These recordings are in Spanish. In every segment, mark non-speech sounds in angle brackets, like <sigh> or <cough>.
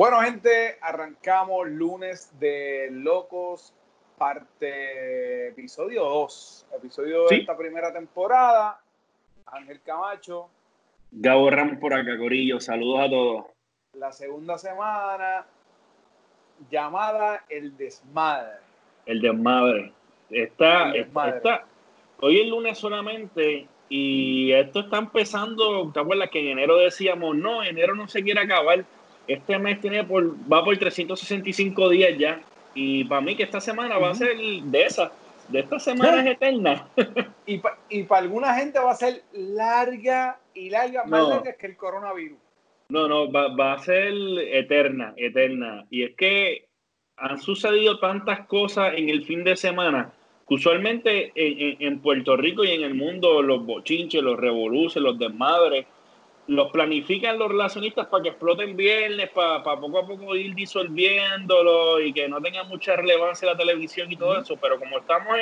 Bueno, gente, arrancamos lunes de Locos, parte episodio 2, episodio de esta primera temporada. Ángel Camacho. Gabo Ramos por acá, Corillo. Saludos a todos. La segunda semana, llamada El Desmadre. El Desmadre. Está, está, hoy es lunes solamente y esto está empezando. ¿Te acuerdas que en enero decíamos, no, enero no se quiere acabar? Este mes tiene por, va por 365 días ya. Y para mí que esta semana va a ser de esa, de esta semana es eterna. <laughs> y para y alguna gente va a ser larga y larga, más larga que el coronavirus. No, no, va, va, a ser eterna, eterna. Y es que han sucedido tantas cosas en el fin de semana que usualmente en, en Puerto Rico y en el mundo los bochinches, los revoluciones, los desmadres, los planifican los relacionistas para que exploten viernes, para, poco a poco ir disolviéndolo y que no tenga mucha relevancia la televisión y todo eso. Pero como estamos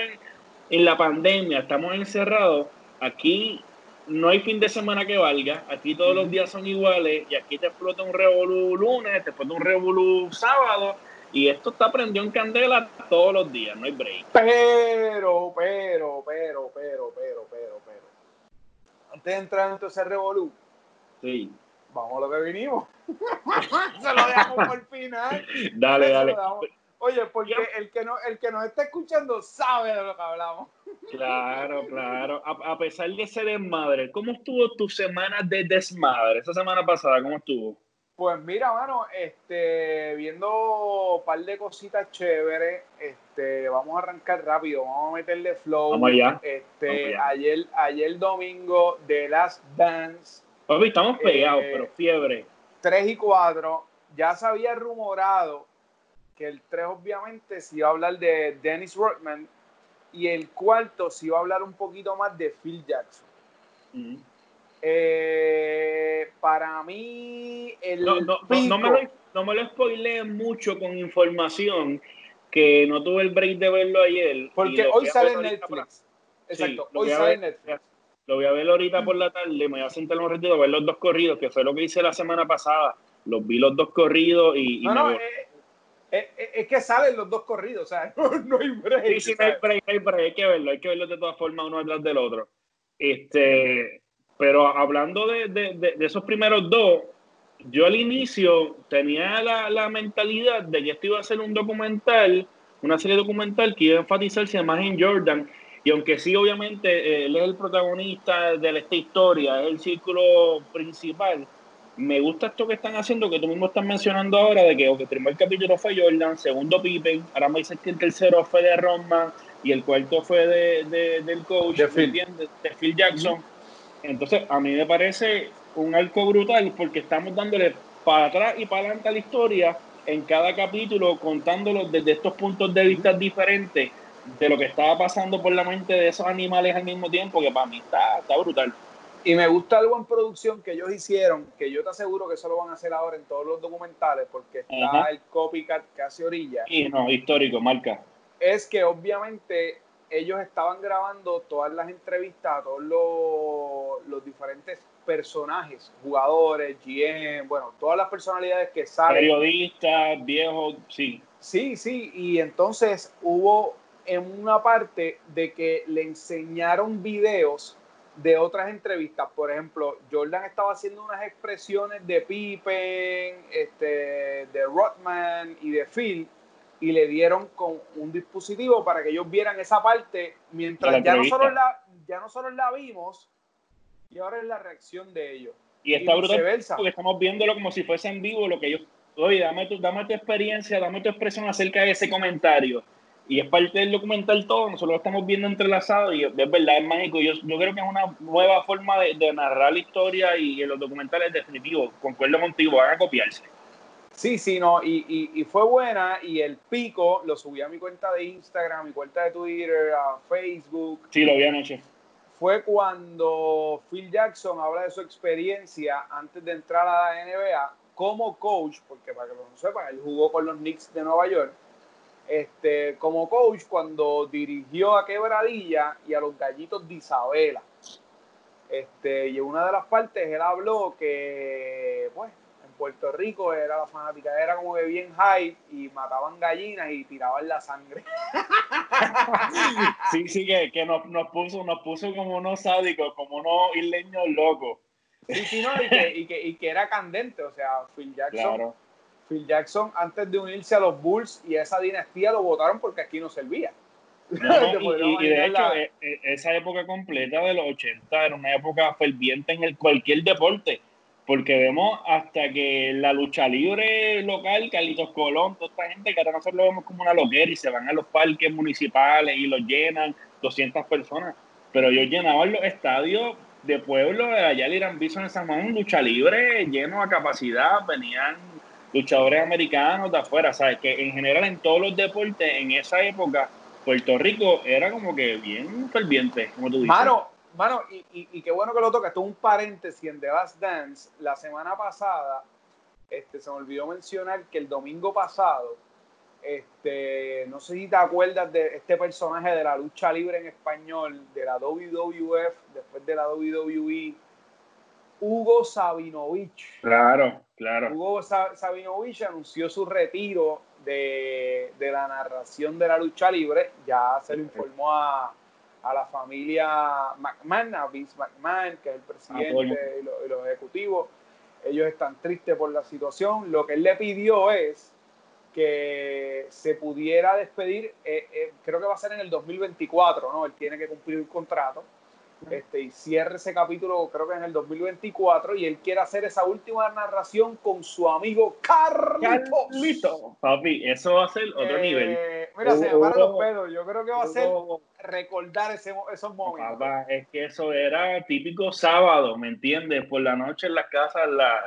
en, la pandemia, estamos encerrados, aquí no hay fin de semana que valga, aquí todos los días son iguales y aquí te explota un revolú lunes, te explota un revolú sábado y esto está prendido en candela todos los días, no hay break. Pero, pero, pero, pero, pero, pero, pero. Antes de entrar en todo ese revolú, Sí. Vamos a lo que vinimos. <laughs> Se lo dejamos por final. Dale, dale. Oye, porque el que, no, el que nos está escuchando sabe de lo que hablamos. Claro, claro. A, pesar de ese desmadre, ¿cómo estuvo tu semana de desmadre? Esa semana pasada, ¿cómo estuvo? Pues mira, mano, este, viendo un par de cositas chéveres, este, vamos a arrancar rápido, vamos a meterle flow. Vamos allá. Este, ayer, ayer domingo, The Last Dance Papi, estamos pegados, pero eh, fiebre. 3 y 4. Ya se había rumorado que el 3 obviamente se iba a hablar de Dennis Rodman y el cuarto se iba a hablar un poquito más de Phil Jackson. Eh, para mí, el no, no, no, me lo, no me lo mucho con información que no tuve el break de verlo ayer. Porque hoy sale en Netflix. Exacto, hoy sale en Netflix. Lo voy a ver ahorita por la tarde, me voy a sentar un ratito a ver los dos corridos, que fue lo que hice la semana pasada. Los vi los dos corridos y, no, no, eh, eh, eh, es que salen los dos corridos, o sea, <laughs> no, hay break. Sí, sí, no hay break, hay break, hay que verlo, hay que verlo de todas formas uno detrás del otro. Este, pero hablando de, de, de, esos primeros dos, yo al inicio tenía la, la, mentalidad de que esto iba a ser un documental, una serie documental que iba a enfatizarse más en Jordan y aunque sí, obviamente, eh, él es el protagonista de esta historia, es el círculo principal, me gusta esto que están haciendo, que tú mismo estás mencionando ahora, de que el primer capítulo fue Jordan, segundo Pippen, ahora me dices que el tercero fue de Rodman y el cuarto fue de, del coach, de Phil. de Phil Jackson. Entonces, a mí me parece un arco brutal porque estamos dándole para atrás y para adelante a la historia en cada capítulo, contándolo desde estos puntos de vista diferentes de lo que estaba pasando por la mente de esos animales al mismo tiempo, que para mí está, está brutal. Y me gusta algo en producción que ellos hicieron, que yo te aseguro que eso lo van a hacer ahora en todos los documentales, porque está el copycat casi orilla. Y no, histórico, marca. Es que obviamente ellos estaban grabando todas las entrevistas a todos los, los diferentes personajes, jugadores, GM, bueno, todas las personalidades que salen. Periodistas, viejos, sí. Sí, sí, y entonces hubo en una parte de que le enseñaron videos de otras entrevistas. Por ejemplo, Jordan estaba haciendo unas expresiones de Pippen, este, de Rodman y de Phil, y le dieron con un dispositivo para que ellos vieran esa parte, mientras ya nosotros, la, ya nosotros la vimos, y ahora es la reacción de ellos. Y está brutal porque estamos viéndolo como si fuese en vivo lo que ellos, oye, dame tu, dame tu experiencia, dame tu expresión acerca de ese comentario y es parte del documental todo, nosotros lo estamos viendo entrelazado y es verdad, es mágico. Yo, yo creo que es una nueva forma de, narrar la historia y en los documentales definitivos, concuerdo contigo, van a copiarse. Sí, sí, no, y, y, fue buena y el pico lo subí a mi cuenta de Instagram, mi cuenta de Twitter, a Facebook. Sí, lo vi anoche. Fue cuando Phil Jackson habla de su experiencia antes de entrar a la NBA como coach, porque para que lo sepan, él jugó con los Knicks de Nueva York este, como coach cuando dirigió a Quebradilla y a los Gallitos de Isabela. Este, y en una de las partes él habló que, pues, en Puerto Rico era la fanática, era como que bien hype y mataban gallinas y tiraban la sangre. sí, sí, que, que nos, nos, puso, nos puso como unos sádicos, como unos isleños locos. Sí, sí, no, y que, y que, y que era candente, o sea, Phil Jackson. Phil Jackson, antes de unirse a los Bulls y a esa dinastía, lo votaron porque aquí no servía. <laughs> y, de hecho, e, e, esa época completa de los 80 era una época ferviente en el, cualquier deporte, porque vemos hasta que la lucha libre local, Carlitos Colón, toda esta gente que ahora nosotros lo vemos como una loquera y se van a los parques municipales y los llenan 200 personas, pero ellos llenaban los estadios de pueblo, allá el Irán Bison en San Juan, lucha libre, lleno a capacidad, venían luchadores americanos de afuera, ¿sabes? Que en general en todos los deportes en esa época Puerto Rico era como que bien ferviente, como tú dices. Mano, mano y, y, qué bueno que lo tocas. Esto un paréntesis en The Last Dance. La semana pasada, este, se me olvidó mencionar que el domingo pasado, este, no sé si te acuerdas de este personaje de la lucha libre en español, de la WWF, después de la WWE, Hugo Sabinovich. Claro, claro. Hugo Sabinovich anunció su retiro de, la narración de la lucha libre. Ya se le informó a, la familia McMahon, a Vince McMahon, que es el presidente y, los ejecutivos. Ellos están tristes por la situación. Lo que él le pidió es que se pudiera despedir, eh, eh, creo que va a ser en el 2024, ¿no? Él tiene que cumplir el contrato este, y cierre ese capítulo creo que en el 2024 y él quiere hacer esa última narración con su amigo Carlitos. Papi, eso va a ser otro eh, nivel. Mira, se me los pedos. Yo creo que va a ser recordar ese, esos momentos. Papá, es que eso era típico sábado, ¿me entiendes? Por la noche en las casas la,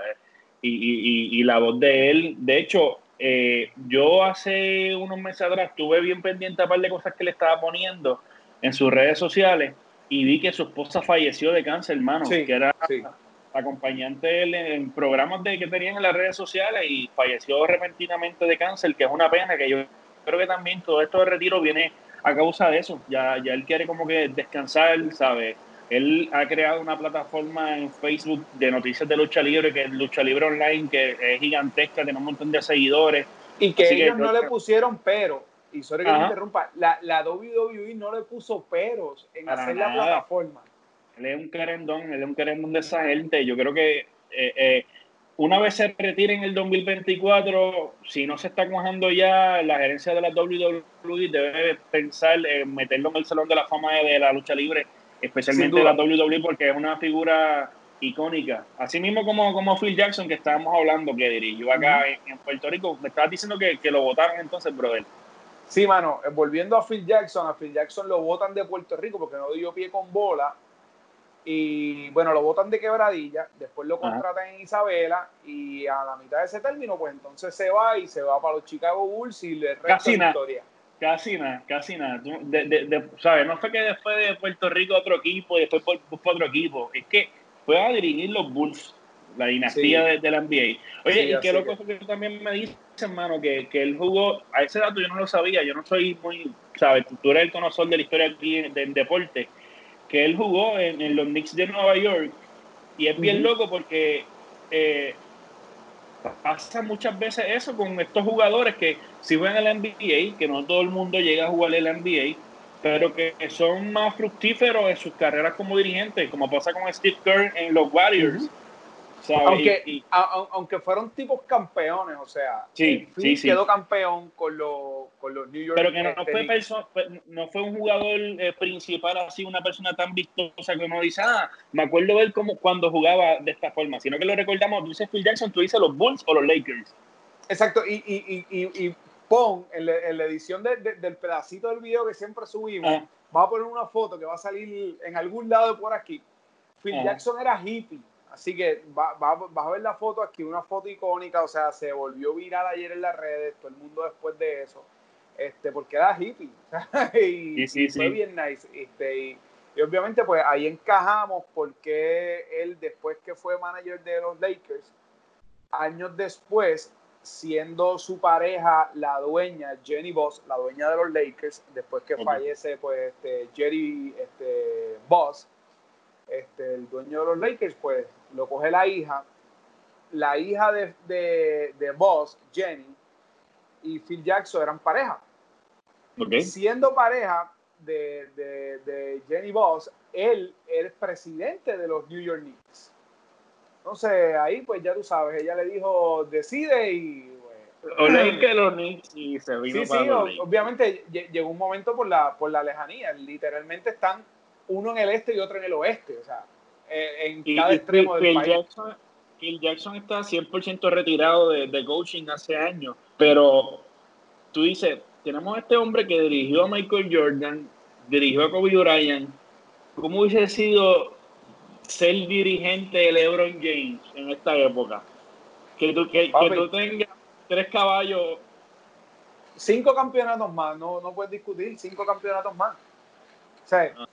y, y, y, la voz de él. De hecho, eh, yo hace unos meses atrás estuve bien pendiente a un par de cosas que le estaba poniendo en sus redes sociales y vi que su esposa falleció de cáncer, hermano, que era acompañante en programas de, que tenían en las redes sociales y falleció repentinamente de cáncer, que es una pena, que yo creo que también todo esto de retiro viene a causa de eso. Ya, ya él quiere como que descansar, ¿sabe? Él ha creado una plataforma en Facebook de noticias de lucha libre, que es Lucha Libre Online, que es gigantesca, tiene un montón de seguidores. Y que ellos no le pusieron pero y sorry que me interrumpa, la, la WWE no le puso peros en hacer la plataforma. Él es un querendón, él es un querendón de esa gente. Yo creo que eh, eh, una vez se retire en el 2024, si no se está cuajando ya, la gerencia de la WWE debe pensar en meterlo en el Salón de la Fama de la lucha libre, especialmente de la WWE, porque es una figura icónica. Así mismo como, como Phil Jackson, que estábamos hablando, que dirigió acá en, Puerto Rico. Me estabas diciendo que, que lo votaron entonces, brother. Sí, mano, eh, volviendo a Phil Jackson, a Phil Jackson lo votan de Puerto Rico porque no dio pie con bola. Y bueno, lo votan de quebradilla, después lo contratan en Isabela y a la mitad de ese término, pues entonces se va y se va para los Chicago Bulls y le resta casi historia. Casi nada, casi nada. ¿sabes? No fue que después de Puerto Rico otro equipo y después por, otro equipo. Es que fue a dirigir los Bulls la dinastía de, la NBA. Oye, y qué loco que también me dice, hermano, que, que él jugó, a ese dato yo no lo sabía, yo no soy muy, ¿sabes? Tú eres el conocedor de la historia aquí del deporte, que él jugó en, los Knicks de Nueva York, y es bien loco porque eh, pasa muchas veces eso con estos jugadores que si juegan el NBA, que no todo el mundo llega a jugar el NBA, pero que son más fructíferos en sus carreras como dirigentes, como pasa con Steve Kerr en los Warriors. Aunque, aunque fueron tipos campeones, o sea, sí, sí, quedó campeón con, los, con los New York Pero que no, fue, no fue un jugador eh, principal así, una persona tan vistosa que uno dice, ah, me acuerdo de él como cuando jugaba de esta forma, sino que lo recordamos, tú dices Phil Jackson, tú dices los Bulls o los Lakers. Exacto, y, y, y, y pon en la, edición del pedacito del video que siempre subimos, ah. va a poner una foto que va a salir en algún lado por aquí. Phil Jackson era hippie Así que vas va, a ver la foto aquí, una foto icónica, o sea, se volvió viral ayer en las redes, todo el mundo después de eso, este, porque era hippie, <laughs> y, fue bien nice, este, y, obviamente pues ahí encajamos porque él después que fue manager de los Lakers, años después, siendo su pareja la dueña, Jenny Boss, la dueña de los Lakers, después que fallece pues este, Jerry este, Boss, este, el dueño de los Lakers, pues lo coge la hija la hija de, de, de Boss, Jenny, y Phil Jackson eran pareja. Siendo pareja de, de, Jenny Boss, él es presidente de los New York Knicks. Entonces ahí pues ya tú sabes, ella le dijo decide y... O leí <clears throat> que los Knicks y se vino sí, sí, obviamente llegó un momento por la, por la lejanía, literalmente están uno en el este y otro en el oeste, o sea, eh, en cada extremo del país. Jackson, Phil Jackson está 100% retirado de, de coaching hace años, pero tú dices, tenemos a este hombre que dirigió a Michael Jordan, dirigió a Kobe Bryant. ¿Cómo hubiese sido ser dirigente de LeBron James en esta época? Que tú, que, tú tengas tres caballos. Cinco campeonatos más, no, no puedes discutir, cinco campeonatos más. O sea, ah.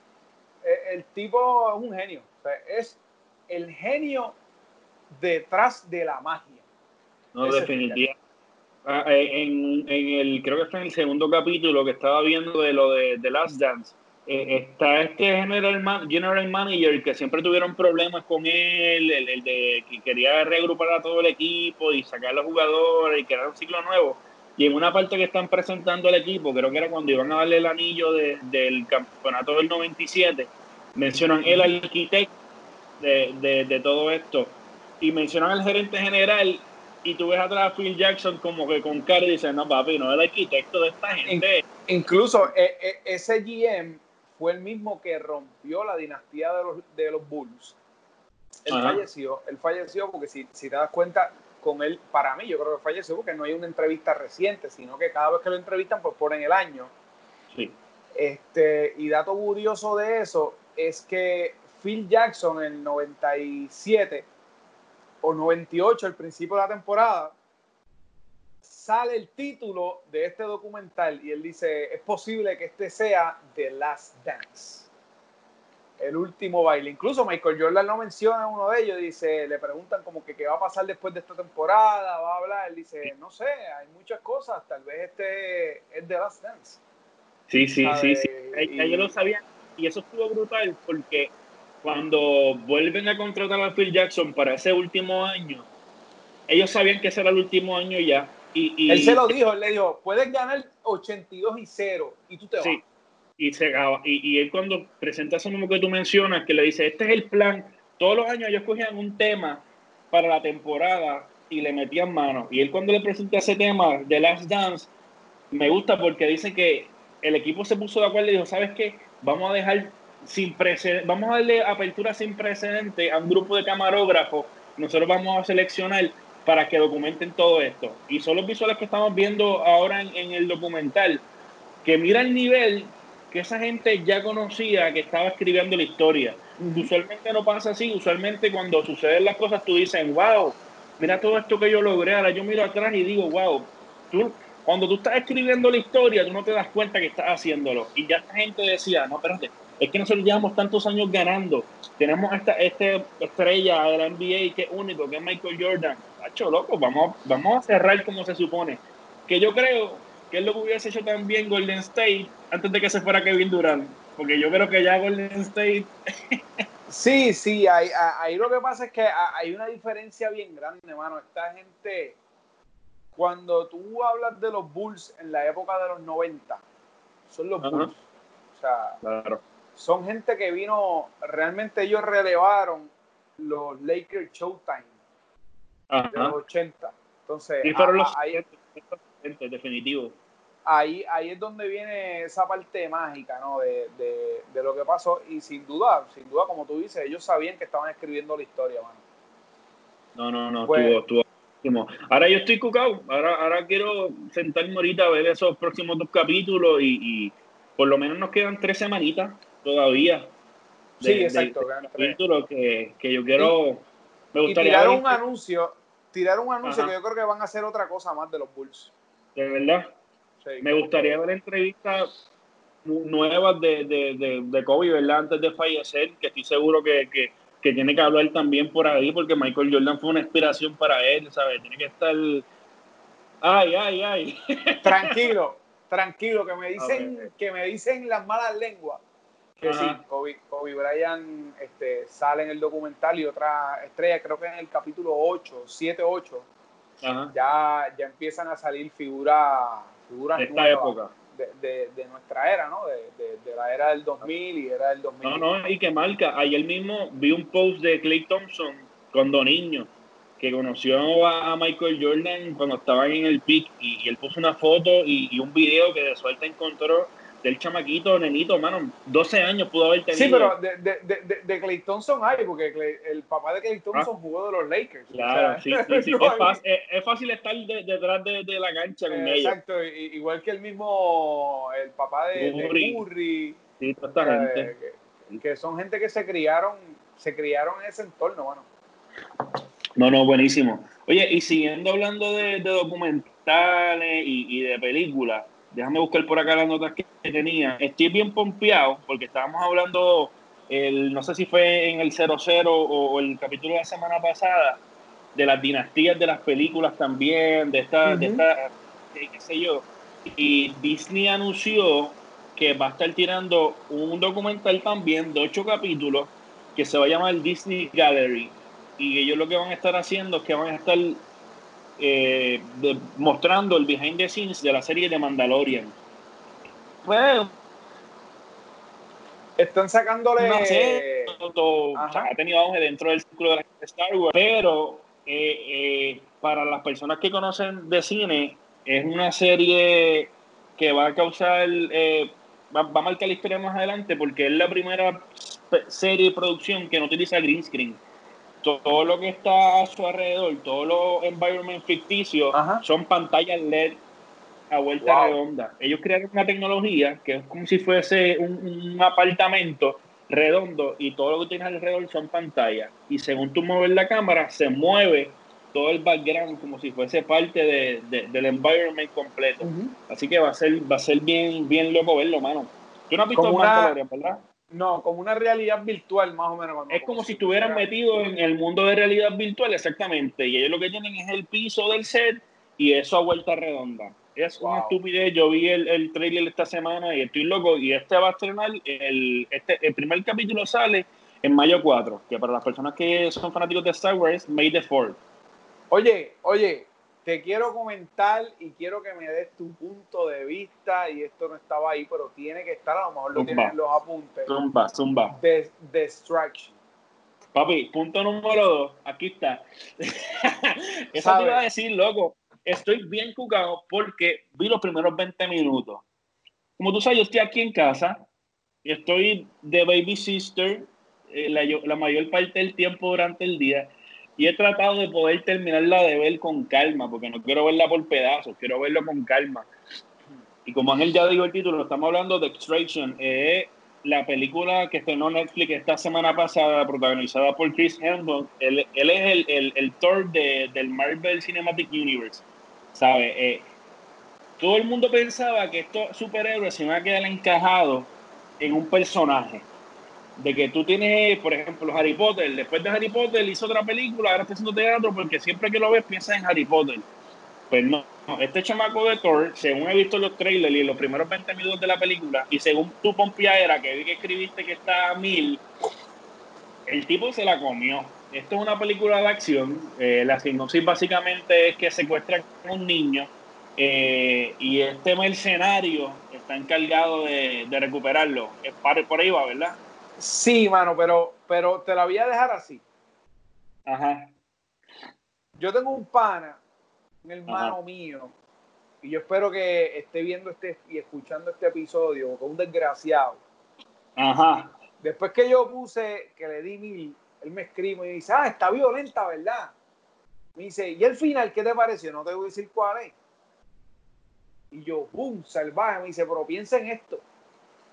El, tipo es un genio. O sea, es el genio detrás de la magia. No, definitivamente. Ah, eh, en, en, el, creo que está en el segundo capítulo que estaba viendo de lo de The Last Dance, eh, está este general, general manager que siempre tuvieron problemas con él, el, de que quería reagrupar a todo el equipo y sacar a los jugadores y crear un ciclo nuevo. Y en una parte que están presentando al equipo, creo que era cuando iban a darle el anillo del campeonato del 97, mencionan el arquitecto de, de, de todo esto y mencionan al gerente general y tú ves atrás a Phil Jackson como que con cara y dices, no papi, no es el arquitecto de esta gente. incluso eh, eh, ese GM fue el mismo que rompió la dinastía de los, de los Bulls. Él falleció, él falleció porque si, si te das cuenta, con él, para mí, yo creo que falleció porque no hay una entrevista reciente, sino que cada vez que lo entrevistan, pues ponen el año. Sí. Este, y dato curioso de eso es que Phil Jackson en el 97 o 98, al principio de la temporada, sale el título de este documental y él dice, es posible que este sea The Last Dance, el último baile. Incluso Michael Jordan lo menciona en uno de ellos, dice, le preguntan como que qué va a pasar después de esta temporada, va a hablar, él dice, no sé, hay muchas cosas, tal vez este es The Last Dance. Sí, sí, sí, sí, yo lo sabía y eso estuvo brutal porque cuando vuelven a contratar a Phil Jackson para ese último año, ellos sabían que ese era el último año ya. Y, él se lo dijo, él le dijo, puedes ganar 82 y 0 y tú te vas. Y, se, y, y él cuando presenta eso mismo que tú mencionas, que le dice, este es el plan, todos los años ellos cogían un tema para la temporada y le metían mano. Y él cuando le presenta ese tema de Last Dance, me gusta porque dice que el equipo se puso de acuerdo y dijo, ¿sabes qué? Vamos a dejar sin vamos a darle apertura sin precedente a un grupo de camarógrafos. Nosotros vamos a seleccionar para que documenten todo esto. Y son los visuales que estamos viendo ahora en, el documental, que mira el nivel que esa gente ya conocía que estaba escribiendo la historia. Usualmente no pasa así, usualmente cuando suceden las cosas tú dices, wow, mira todo esto que yo logré, ahora yo miro atrás y digo, wow, tú, cuando tú estás escribiendo la historia, tú no te das cuenta que estás haciéndolo. Y ya esta gente decía, no, espérate, es que nosotros llevamos tantos años ganando. Tenemos esta, esta estrella de la NBA que es único, que es Michael Jordan. Hacho, loco, vamos, vamos a cerrar como se supone. Que yo creo que es lo que hubiese hecho también Golden State antes de que se fuera Kevin Durant. Porque yo creo que ya Golden State. <laughs> sí, sí, ahí, ahí lo que pasa es que hay una diferencia bien grande, hermano. Esta gente, cuando tú hablas de los Bulls en la época de los 90, son los Bulls. O sea, claro son gente que vino, realmente ellos relevaron los Lakers Showtime de los 80. Entonces, ahí, definitivo. Ahí, ahí es donde viene esa parte mágica, ¿no? De, de, lo que pasó. Y sin duda, sin duda, como tú dices, ellos sabían que estaban escribiendo la historia, mano. No, no, no, pues, estuvo, estuvo. Ahora yo estoy cucado. Ahora, ahora quiero sentarme ahorita a ver esos próximos dos capítulos y, y por lo menos nos quedan tres semanitas todavía. sí, exacto. que, que, yo quiero. me gustaría. tirar un anuncio, tirar un anuncio que yo creo que van a hacer otra cosa más de los Bulls. De verdad. me gustaría ver entrevistas nuevas de, de, de, Kobe, ¿verdad? Antes de fallecer, que estoy seguro que, que, que, tiene que hablar también por ahí, porque Michael Jordan fue una inspiración para él, ¿sabes? Tiene que estar. Ay, ay, ay. <laughs> Tranquilo, tranquilo, que me dicen, que me dicen las malas lenguas Que sí, Kobe, Kobe Bryant este, sale en el documental y otra estrella, creo que en el capítulo 8, 7, 8, ya, ya empiezan a salir figuras figuras esta época. De, nuestra era, ¿no? De, de, la era del 2000 y era del 2000. No, no, y que marca. Ayer mismo vi un post de Clay Thompson cuando niño, que conoció a, Michael Jordan cuando estaban en el pick y, él puso una foto y, y, un video que de suerte encontró del chamaquito, nenito, mano, 12 años pudo haber tenido. Sí, pero de, de, de, de Clay Thompson hay, porque el papá de Clay Thompson ah. jugó de los Lakers. Claro, sí, sí, es, <laughs> fácil, estar detrás de, la cancha con ellos. Exacto, igual que el mismo, el papá de Murray. Sí, totalmente. Que, que, son gente que se criaron, se criaron en ese entorno, bueno. No, no, buenísimo. Oye, y siguiendo hablando de, documentales y, y de películas, Déjame buscar por acá las notas que tenía. Estoy bien pompeado porque estábamos hablando, el, no sé si fue en el 00 o, el capítulo de la semana pasada, de las dinastías de las películas también, de esta, de esta qué sé yo. Y Disney anunció que va a estar tirando un documental también de ocho capítulos que se va a llamar Disney Gallery. Y ellos lo que van a estar haciendo es que van a estar eh, mostrando el behind the scenes de la serie de Mandalorian. Bueno, están sacándole. No sé, ha tenido auge dentro del círculo de, la, Star Wars, pero eh, eh, para las personas que conocen de cine, es una serie que va a causar. Va, va, a marcar la historia más adelante porque es la primera serie de producción que no utiliza green screen todo lo que está a su alrededor, todos los environment ficticios, son pantallas LED a vuelta redonda. Ellos crearon una tecnología que es como si fuese un, apartamento redondo y todo lo que tienes alrededor son pantallas. Y según tú mueves la cámara, se mueve todo el background como si fuese parte de, del environment completo. Así que va a ser, va a ser bien, bien loco verlo, mano. Tú no has visto Mandalorian, ¿verdad? No, como una realidad virtual, más o menos. Es como si estuvieran metidos en el mundo de realidad virtual, exactamente. Y ellos lo que tienen es el piso del set y eso a vuelta redonda. Es una estupidez. Yo vi el, el, trailer esta semana y estoy loco. Y este va a estrenar, el, este, el primer capítulo sale en mayo 4, que para las personas que son fanáticos de Star Wars, May the 4 Oye, oye, te quiero comentar y quiero que me des tu punto de vista, y esto no estaba ahí, pero tiene que estar, a lo mejor lo tienen los apuntes. Zumba, zumba. De, Distraction. Papi, punto número dos, aquí está. <laughs> Eso te iba a decir, loco. Estoy bien jugado porque vi los primeros 20 minutos. Como tú sabes, yo estoy aquí en casa y estoy de baby sister eh, la, la mayor parte del tiempo durante el día y he tratado de poder terminarla de ver con calma, porque no quiero verla por pedazos, quiero verlo con calma. Y como Ángel ya dijo el título, estamos hablando de Extraction, es la película que estrenó Netflix esta semana pasada, protagonizada por Chris Hemsworth. Él, él es el, el, el Thor de, del Marvel Cinematic Universe, ¿sabe? Eh, todo el mundo pensaba que estos superhéroes se iban a quedar encajados en un personaje de que tú tienes, por ejemplo, Harry Potter, después de Harry Potter hizo otra película, ahora está haciendo teatro porque siempre que lo ves piensas en Harry Potter. Pues no, este chamaco de Thor, según he visto los trailers y los primeros 20 minutos de la película, y según tu era que vi que escribiste que está a mil, el tipo se la comió. Esto es una película de acción. Eh, la sinopsis básicamente es que secuestran a un niño eh, y este mercenario está encargado de, recuperarlo. Es por ahí va, ¿verdad? Sí, mano, pero, pero te la voy a dejar así. Ajá. Yo tengo un pana, un hermano mío, y yo espero que esté viendo este y escuchando este episodio, con un desgraciado. Ajá. Después que yo puse, que le di mil, él me escribe y dice, ah, está violenta, ¿verdad? Me dice, ¿y el final qué te pareció? No te voy a decir cuál es. Y yo, ¡pum! Salvaje. Me dice, pero piensa en esto.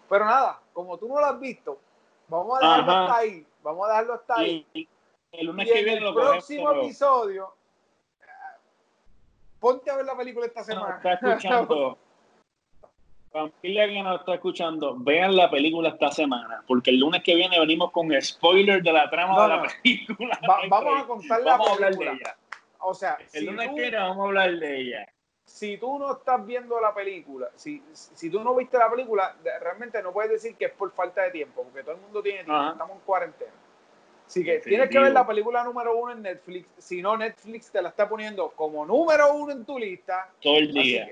Pero nada, como tú no lo has visto, Vamos a dejarlo hasta ahí. Vamos a dejarlo hasta ahí. el lunes que viene el próximo episodio, ponte a ver la película esta semana. está <laughs> escuchando. Familia que nos está escuchando, vean la película esta semana, porque el lunes que viene venimos con spoiler de la trama de la película. vamos a contar la película. O sea, el lunes que viene vamos a hablar de ella. Si tú no estás viendo la película, si, si tú no viste la película, realmente no puedes decir que es por falta de tiempo, porque todo el mundo tiene tiempo, estamos en cuarentena. Así que tienes que ver la película número uno en Netflix, si no Netflix te la está poniendo como número uno en tu lista. Todo el día.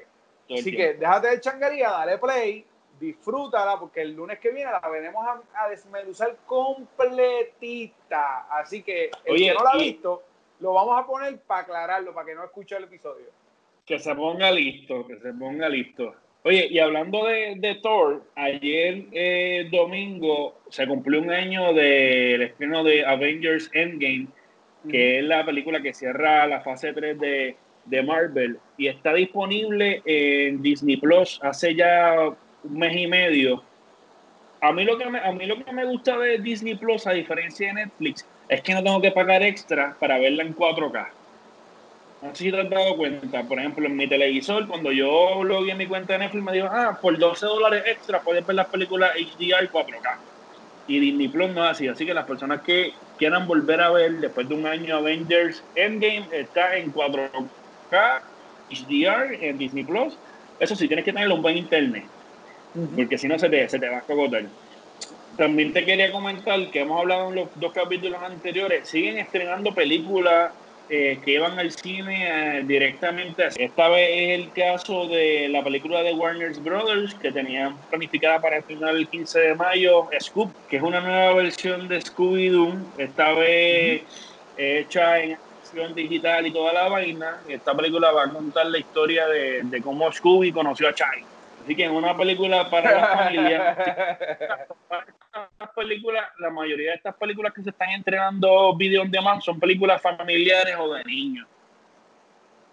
Así que, déjate de changaría, dale play, disfrútala, porque el lunes que viene la veremos a, a desmenuzar completita. Así que el que no la ha visto, lo vamos a poner para aclararlo, para que no escuche el episodio. Que se ponga listo, que se ponga listo. Oye, y hablando de, Thor, ayer eh, domingo se cumplió un año del estreno de Avengers Endgame, que es la película que cierra la fase 3 de, de, Marvel y está disponible en Disney Plus hace ya un mes y medio. A mí, lo que me, a mí lo que me gusta de Disney Plus, a diferencia de Netflix, es que no tengo que pagar extra para verla en 4K. No sé si te has dado cuenta. Por ejemplo, en mi televisor, cuando yo en mi cuenta de Netflix, me dijo, ah, por 12 dólares extra puedes ver las películas HDR 4K. Y Disney Plus no es así. Así que las personas que quieran volver a ver después de un año Avengers Endgame está en 4K HDR en Disney Plus. Eso sí, tienes que tener un buen internet. Porque si no se te, se te va a cogotar. También te quería comentar que hemos hablado en los dos capítulos anteriores. Siguen estrenando películas eh, que iban al cine eh, directamente. Esta vez es el caso de la película de Warner Brothers que tenían planificada para estrenar el 15 de mayo, Scoop, que es una nueva versión de Scooby-Doo, esta vez hecha en acción digital y toda la vaina. Esta película va a contar la historia de, de cómo Scooby conoció a Chai. Así que en una película para la familia, <laughs> <laughs> películas, la mayoría de estas películas que se están entregando videos de más son películas familiares o de niños.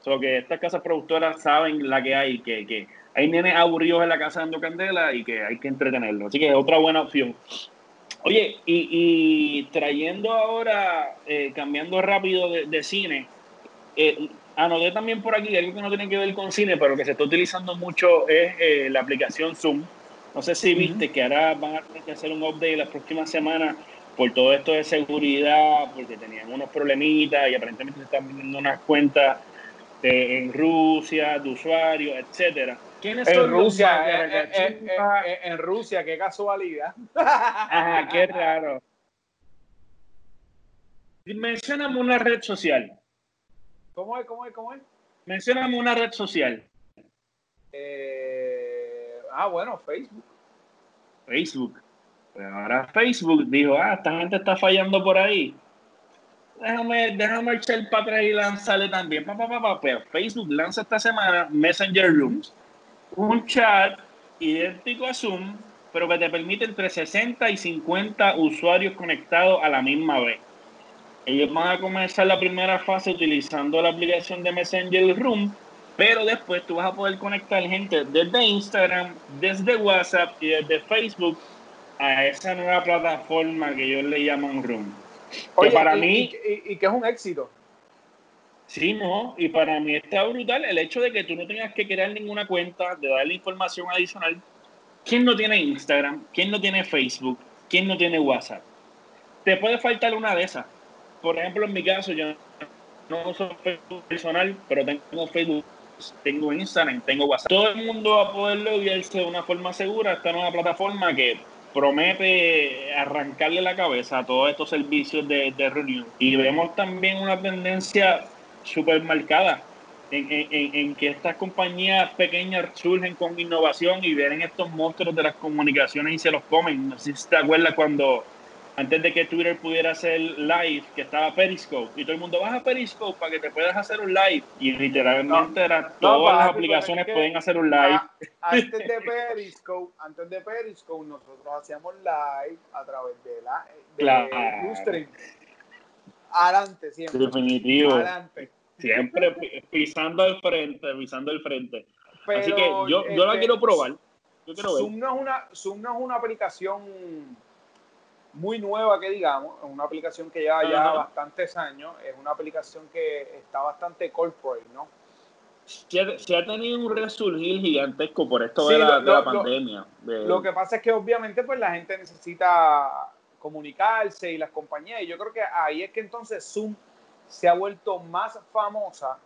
So que estas casas productoras saben la que hay, que, que hay nenes aburridos en la casa dando candela y que hay que entretenerlos. Así que es otra buena opción. Oye, y, trayendo ahora, eh, cambiando rápido de, cine, eh, anoté también por aquí algo que no tiene que ver con cine, pero que se está utilizando mucho es eh, la aplicación Zoom. No sé si viste que ahora van a tener que hacer un update las próximas semanas por todo esto de seguridad, porque tenían unos problemitas y aparentemente se están vendiendo unas cuentas en Rusia, de usuarios, etcétera. ¿Quiénes en son Rusia, eh, eh, eh, en Rusia, qué casualidad. <laughs> Ajá, qué raro. Mencioname una red social. ¿Cómo es? ¿Cómo es? ¿Cómo es? Mencioname una red social. Eh, ah, bueno, Facebook. Facebook. Pues ahora Facebook dijo, ah, esta gente está fallando por ahí. Déjame, déjame echar para atrás y lanzarle también. Pa, Facebook lanza esta semana Messenger Rooms. Un chat idéntico a Zoom, pero que te permite entre 60 y 50 usuarios conectados a la misma vez. Ellos van a comenzar la primera fase utilizando la aplicación de Messenger Room, pero después tú vas a poder conectar gente desde Instagram, desde WhatsApp y desde Facebook a esa nueva plataforma que ellos le llaman Room. Oye, para mí. Y, que es un éxito. Sí, no, y para mí está brutal el hecho de que tú no tengas que crear ninguna cuenta, de darle información adicional. ¿Quién no tiene Instagram? ¿Quién no tiene Facebook? ¿Quién no tiene WhatsApp? Te puede faltar una de esas por ejemplo, en mi caso, yo no uso Facebook personal, pero tengo Facebook, tengo Instagram, tengo WhatsApp. Todo el mundo va a poder loguearse de una forma segura esta nueva plataforma que promete arrancarle la cabeza a todos estos servicios de, reunión. Y vemos también una tendencia súper marcada en, en, que estas compañías pequeñas surgen con innovación y ven estos monstruos de las comunicaciones y se los comen. No sé si te acuerdas cuando antes de que Twitter pudiera hacer live, que estaba Periscope, y todo el mundo baja Periscope para que te puedas hacer un live. Y literalmente era, todas las aplicaciones pueden hacer un live. antes de <laughs> Periscope, antes de Periscope, nosotros hacíamos live a través de la de claro. Adelante, siempre. Definitivo. Adelante. Siempre pisando al frente, pisando al frente. Así que yo, yo la este, quiero probar. Yo quiero Zoom, No es una, Zoom no es una aplicación muy nueva que digamos, es una aplicación que lleva ya bastantes años, es una aplicación que está bastante corporate, ¿no? Se ha, tenido un resurgir gigantesco por esto de, la, pandemia. Lo que pasa es que obviamente pues la gente necesita comunicarse y las compañías, y yo creo que ahí es que entonces Zoom se ha vuelto más famosa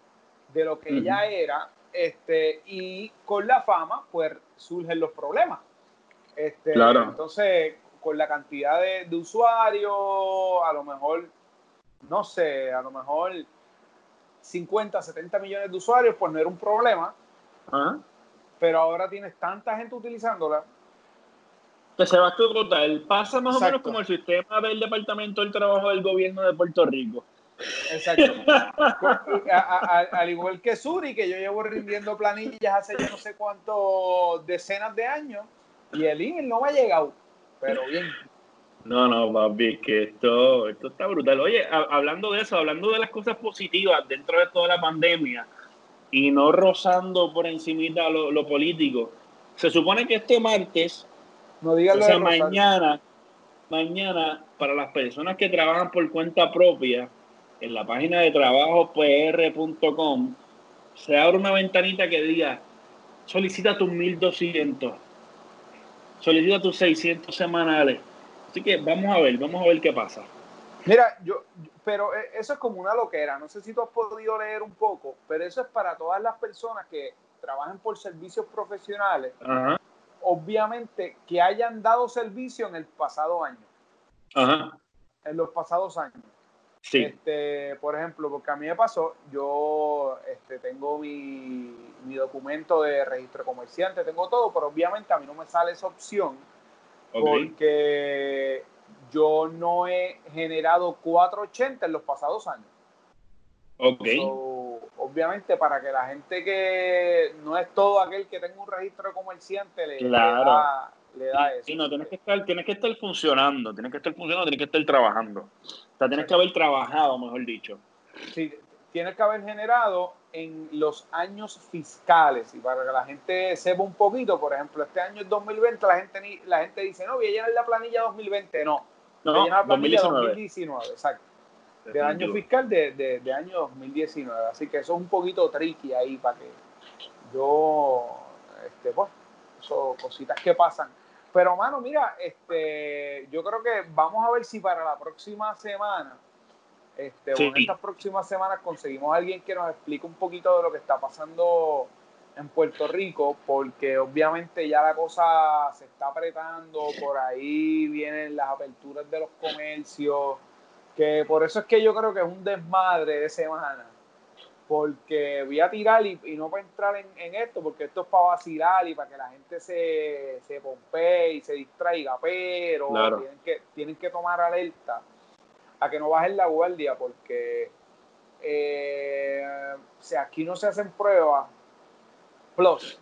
de lo que ya era, este, y con la fama, pues surgen los problemas. Este, Claro. Entonces, con la cantidad de, de usuarios, a lo mejor, no sé, a lo mejor 50, 70 millones de usuarios, pues no era un problema, Ajá. pero ahora tienes tanta gente utilizándola. Que se va a explotar. Pasa más o menos como el sistema del Departamento del Trabajo del Gobierno de Puerto Rico. Exacto. <laughs> A- a- a- al igual que Suri, que yo llevo rindiendo planillas hace yo no sé cuántos decenas de años, y el email no me ha llegado. Pero bien, No, no, papi, que esto, esto está brutal. Oye, a- hablando de eso, hablando de las cosas positivas dentro de toda la pandemia y no rozando por encimita lo, lo político, se supone que este martes, no digas o sea, mañana, mañana, para las personas que trabajan por cuenta propia, en la página de trabajopr.com, se abre una ventanita que diga, solicita tus 1200, solicita tus 600 semanales. Así que vamos a ver, vamos a ver qué pasa. Mira, yo, pero eh, eso es como una loquera. No sé si tú has podido leer un poco, pero eso es para todas las personas que trabajan por servicios profesionales, Ajá, obviamente que hayan dado servicio en el pasado año, ajá, en los pasados años. Sí, Este, por ejemplo, porque a mí me pasó, yo este, tengo mi, mi documento de registro comerciante, tengo todo, pero obviamente a mí no me sale esa opción porque yo no he generado 480 en los pasados años. ok, So, obviamente, para que la gente que no es todo aquel que tenga un registro de comerciante le, le Claro. da, le da eso. Sí, no, tienes que estar, tienes que estar funcionando, tienes que estar funcionando, tienes que estar trabajando. O sea, tienes que haber trabajado, mejor dicho. Sí, tienes que haber generado en los años fiscales y para que la gente sepa un poquito, por ejemplo, este año es 2020, la gente ni, la gente dice, no, voy a llenar la planilla 2020, no, voy a No, llenar la planilla 2019. 2019, exacto, del año fiscal de, de, de año 2019, así que eso es un poquito tricky ahí para que yo, este, pues, eso, cositas que pasan. Pero, mano, mira, este, yo creo que vamos a ver si para la próxima semana, este, Sí. o en estas próximas semanas conseguimos a alguien que nos explique un poquito de lo que está pasando en Puerto Rico, porque obviamente ya la cosa se está apretando, por ahí vienen las aperturas de los comercios, que por eso es que yo creo que es un desmadre de semana, porque voy a tirar y, y no para entrar en, en esto, porque esto es para vacilar y para que la gente se, se pompee y se distraiga, pero Claro. tienen, que, tienen que tomar alerta a que no bajen la guardia, porque eh, sea, aquí no se hacen pruebas, plus,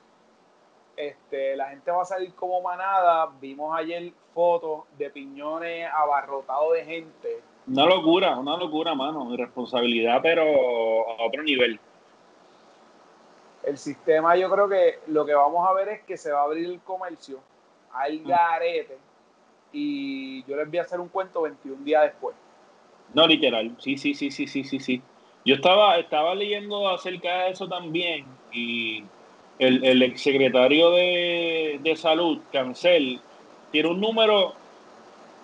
este, la gente va a salir como manada, vimos ayer fotos de piñones abarrotados de gente, Una locura, una locura, mano. Irresponsabilidad, pero a otro nivel. el sistema yo creo que lo que vamos a ver es que se va a abrir el comercio al garete y yo les voy a hacer un cuento 21 días después. No, literal. Sí, sí, sí, sí, sí, sí, sí. Yo estaba, estaba leyendo acerca de eso también y el, el exsecretario de, de Salud, Cancel, tiene un número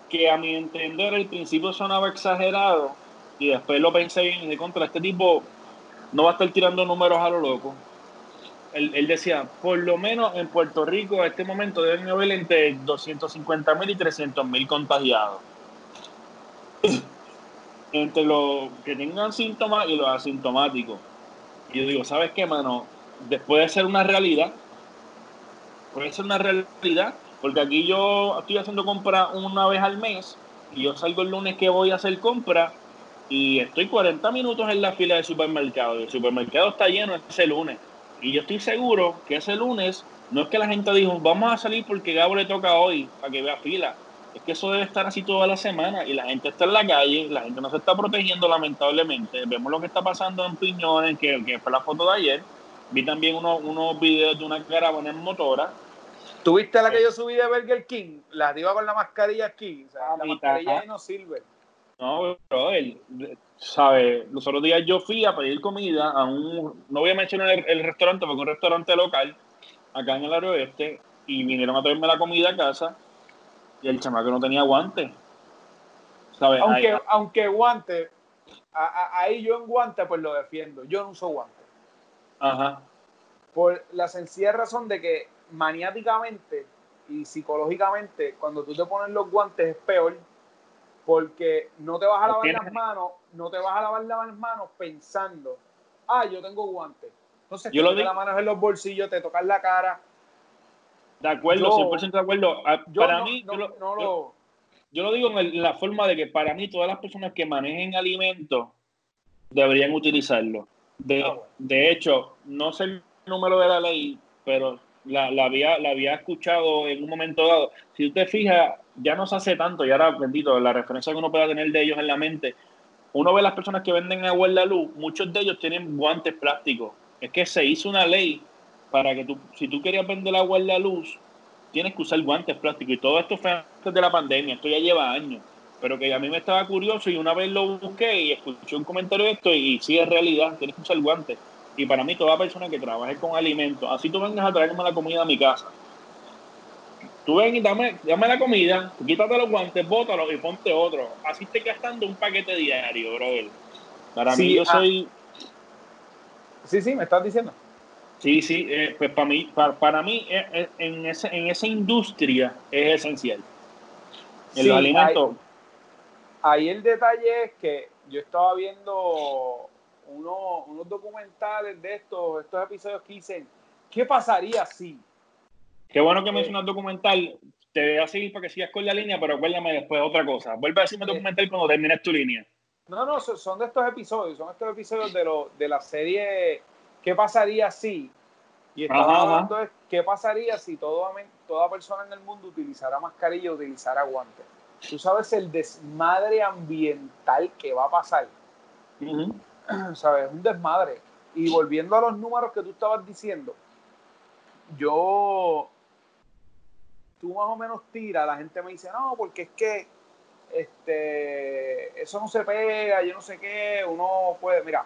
que a mi entender al principio sonaba exagerado y después lo pensé bien dije, contra este tipo no va a estar tirando números a lo loco. Él, él decía, por lo menos en Puerto Rico a este momento deben haber entre 250 mil y 300 mil contagiados <laughs> entre los que tengan síntomas y los asintomáticos. Y yo digo, ¿sabes qué, mano? Después de ser una realidad, puede ser una realidad, porque aquí yo estoy haciendo compra una vez al mes y yo salgo el lunes que voy a hacer compra y estoy 40 minutos en la fila del supermercado y el supermercado está lleno ese lunes. Y yo estoy seguro que ese lunes no es que la gente dijo, vamos a salir porque Gabo le toca hoy para que vea fila. Es que eso debe estar así toda la semana y la gente está en la calle, la gente no se está protegiendo lamentablemente. Vemos lo que está pasando en Piñones, que, que fue la foto de ayer. Vi también unos, unos videos de una caravana en motora. ¿Tuviste la que yo subí de Burger King? La iba con la mascarilla aquí. O sea, Ah, la mascarilla ahí no sirve. No, pero él, sabe, los otros días yo fui a pedir comida a un, no voy a mencionar el, el restaurante, porque un restaurante local, acá en el área oeste, y vinieron a traerme la comida a casa, y el chamaco no tenía guantes. ¿Sabes? Aunque, Ahí- aunque guante, a- a- ahí yo en guante pues lo defiendo. Yo no uso guante. ajá. Por la sencilla razón de que maniáticamente y psicológicamente, cuando tú te pones los guantes es peor porque no te vas a lavar las manos, no te vas a lavar las manos pensando, ah, yo tengo guantes. Entonces, yo te lo las manos en los bolsillos, te tocas la cara. De acuerdo, 100% de acuerdo. Ah, para mí, yo, lo, yo, lo, digo en la forma de que para mí todas las personas que manejen alimentos deberían utilizarlo. De, ah, de hecho, no sé el número de la ley, pero la, la, había, la había escuchado en un momento dado. Si usted fija, ya no se hace tanto, y ahora bendito, la referencia que uno pueda tener de ellos en la mente, uno ve las personas que venden agua en la luz, muchos de ellos tienen guantes plásticos. Es que se hizo una ley para que tú, si tú querías vender agua en la luz, tienes que usar guantes plásticos. Y todo esto fue antes de la pandemia, esto ya lleva años. Pero que a mí me estaba curioso y una vez lo busqué y escuché un comentario de esto y sí es realidad, tienes que usar guantes. Y para mí, toda persona que trabaje con alimentos, así tú vengas a traerme la comida a mi casa, tú ven y dame, dame la comida, quítate los guantes, bótalo y ponte otro. Así estés gastando un paquete diario, brother. Para mí, yo ah. soy. Sí, sí, me estás diciendo. Sí, sí, eh, pues para mí, para, mí eh, eh, en, ese, en esa industria es esencial. El alimento. ahí, el detalle es que yo estaba viendo unos documentales de estos, estos episodios que dicen, ¿qué pasaría si? Qué bueno que mencionas documental. Te voy a seguir para que sigas con la línea, pero acuérdame después otra cosa. Vuelve a decirme documental cuando termines tu línea. No, no, son de estos episodios, son estos episodios de, lo, de la serie ¿Qué pasaría si? Y estamos hablando de qué pasaría si toda, toda persona en el mundo utilizara mascarilla o utilizara guantes. Tú sabes el desmadre ambiental que va a pasar. <clears throat> ¿sabes? Un desmadre. Y volviendo a los números que tú estabas diciendo, yo, tú más o menos tiras, la gente me dice, no, porque es que este, eso no se pega, yo no sé qué, uno puede, mira,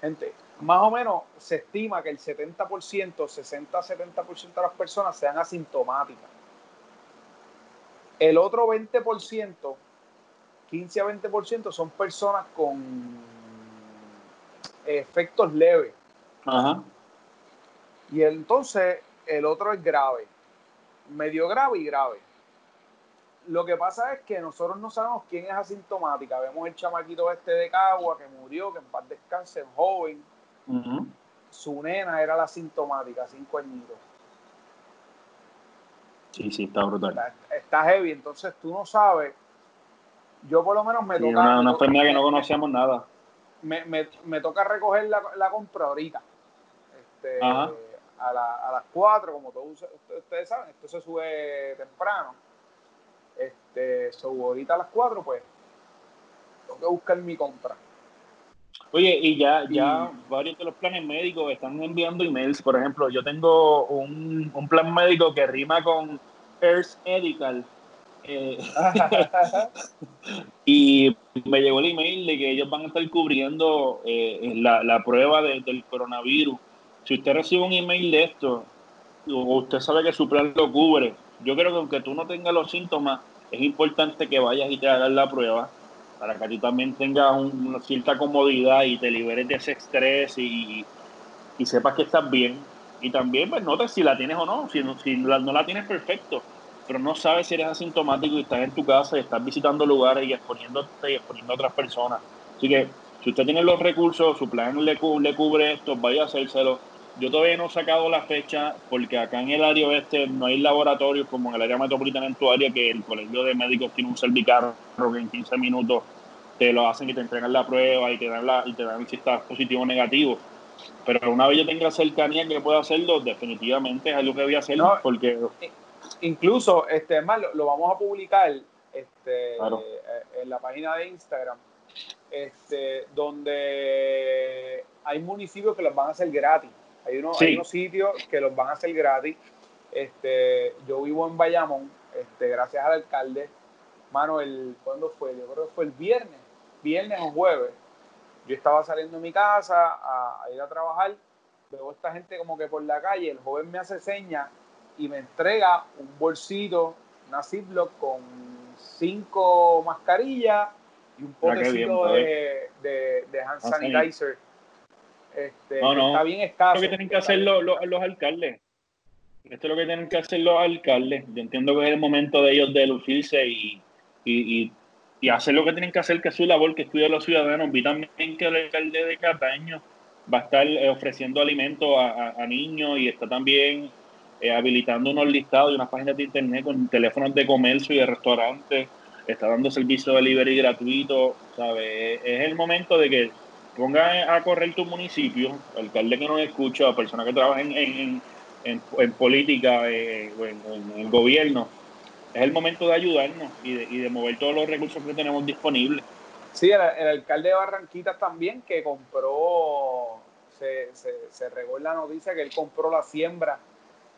gente, más o menos se estima que el 70%, 60-70% de las personas sean asintomáticas. El otro 20%, 15 a 20% son personas con efectos leves. Y entonces el otro es grave, medio grave y grave. Lo que pasa es que nosotros no sabemos quién es asintomática. Vemos el chamaquito este de Cagua que murió, que en paz descanse, joven. Su nena era la asintomática, cinco añitos. Sí, sí, está brutal. Está, heavy, entonces tú no sabes. Yo por lo menos me toca. Una, una enfermedad que no conocíamos nada me, me, me toca recoger la, la, compra ahorita. Este, a, la, a, las 4, como todos ustedes saben, esto se sube temprano. Este, so, ahorita a las 4, pues, tengo que buscar mi compra. Oye, y ya, ya varios de los planes médicos están enviando emails. Por ejemplo, yo tengo un, un plan médico que rima con Earth Medical eh, <laughs> y me llegó el email de que ellos van a estar cubriendo eh, la, prueba del coronavirus. Si usted recibe un email de esto, o usted sabe que su plan lo cubre, yo creo que aunque tú no tengas los síntomas, es importante que vayas y te hagas la prueba para que tú también tengas una cierta comodidad y te liberes de ese estrés y, sepas que estás bien. Y también, pues, notes si la tienes o no. Si, si no la tienes, perfecto pero no sabes si eres asintomático y estás en tu casa y estás visitando lugares y exponiéndote y exponiendo a otras personas. Así que si usted tiene los recursos, su plan le, le cubre esto, vaya a hacérselo. Yo todavía no he sacado la fecha porque acá en el área oeste no hay laboratorios como en el área metropolitana en tu área que el colegio de médicos tiene un cervicarro que en 15 minutos te lo hacen y te entregan la prueba y te dan, la, y te dan si estás positivo o negativo. Pero una vez yo tenga cercanía que pueda hacerlo, definitivamente es algo que voy a hacer porque... Eh, incluso, este, más lo, vamos a publicar este, eh, en la página de Instagram, este, donde hay municipios que los van a hacer gratis. Hay unos, hay unos sitios que los van a hacer gratis. Este, yo vivo en Bayamón, este, gracias al alcalde. Manuel, ¿cuándo fue? Yo creo que fue el viernes, viernes o jueves. Yo estaba saliendo de mi casa a, a ir a trabajar. Veo a esta gente como que por la calle, el joven me hace señas y me entrega un bolsito, una Ziploc con cinco mascarillas y un ah, potecito de, de, hand sanitizer. Este, Está bien escaso. Esto es lo que tienen que hacer los, los, alcaldes. Esto es lo que tienen que hacer los alcaldes. Yo entiendo que es el momento de ellos de lucirse y, y, y, hacer lo que tienen que hacer, que es su labor, que estudia a los ciudadanos. Vi también que el alcalde de Cataño va a estar eh, ofreciendo alimentos a, a, niños y está también eh, habilitando unos listados y unas páginas de internet con teléfonos de comercio y de restaurantes. Está dando servicio de delivery gratuito. ¿sabe? Es el momento de que ponga a correr tu municipio, alcalde que nos escucha, personas que trabajen en, en, en, política eh, o en, el gobierno, es el momento de ayudarnos y de, y de mover todos los recursos que tenemos disponibles. Sí, el, alcalde de Barranquitas también que compró, se, se, se regó en la noticia que él compró la siembra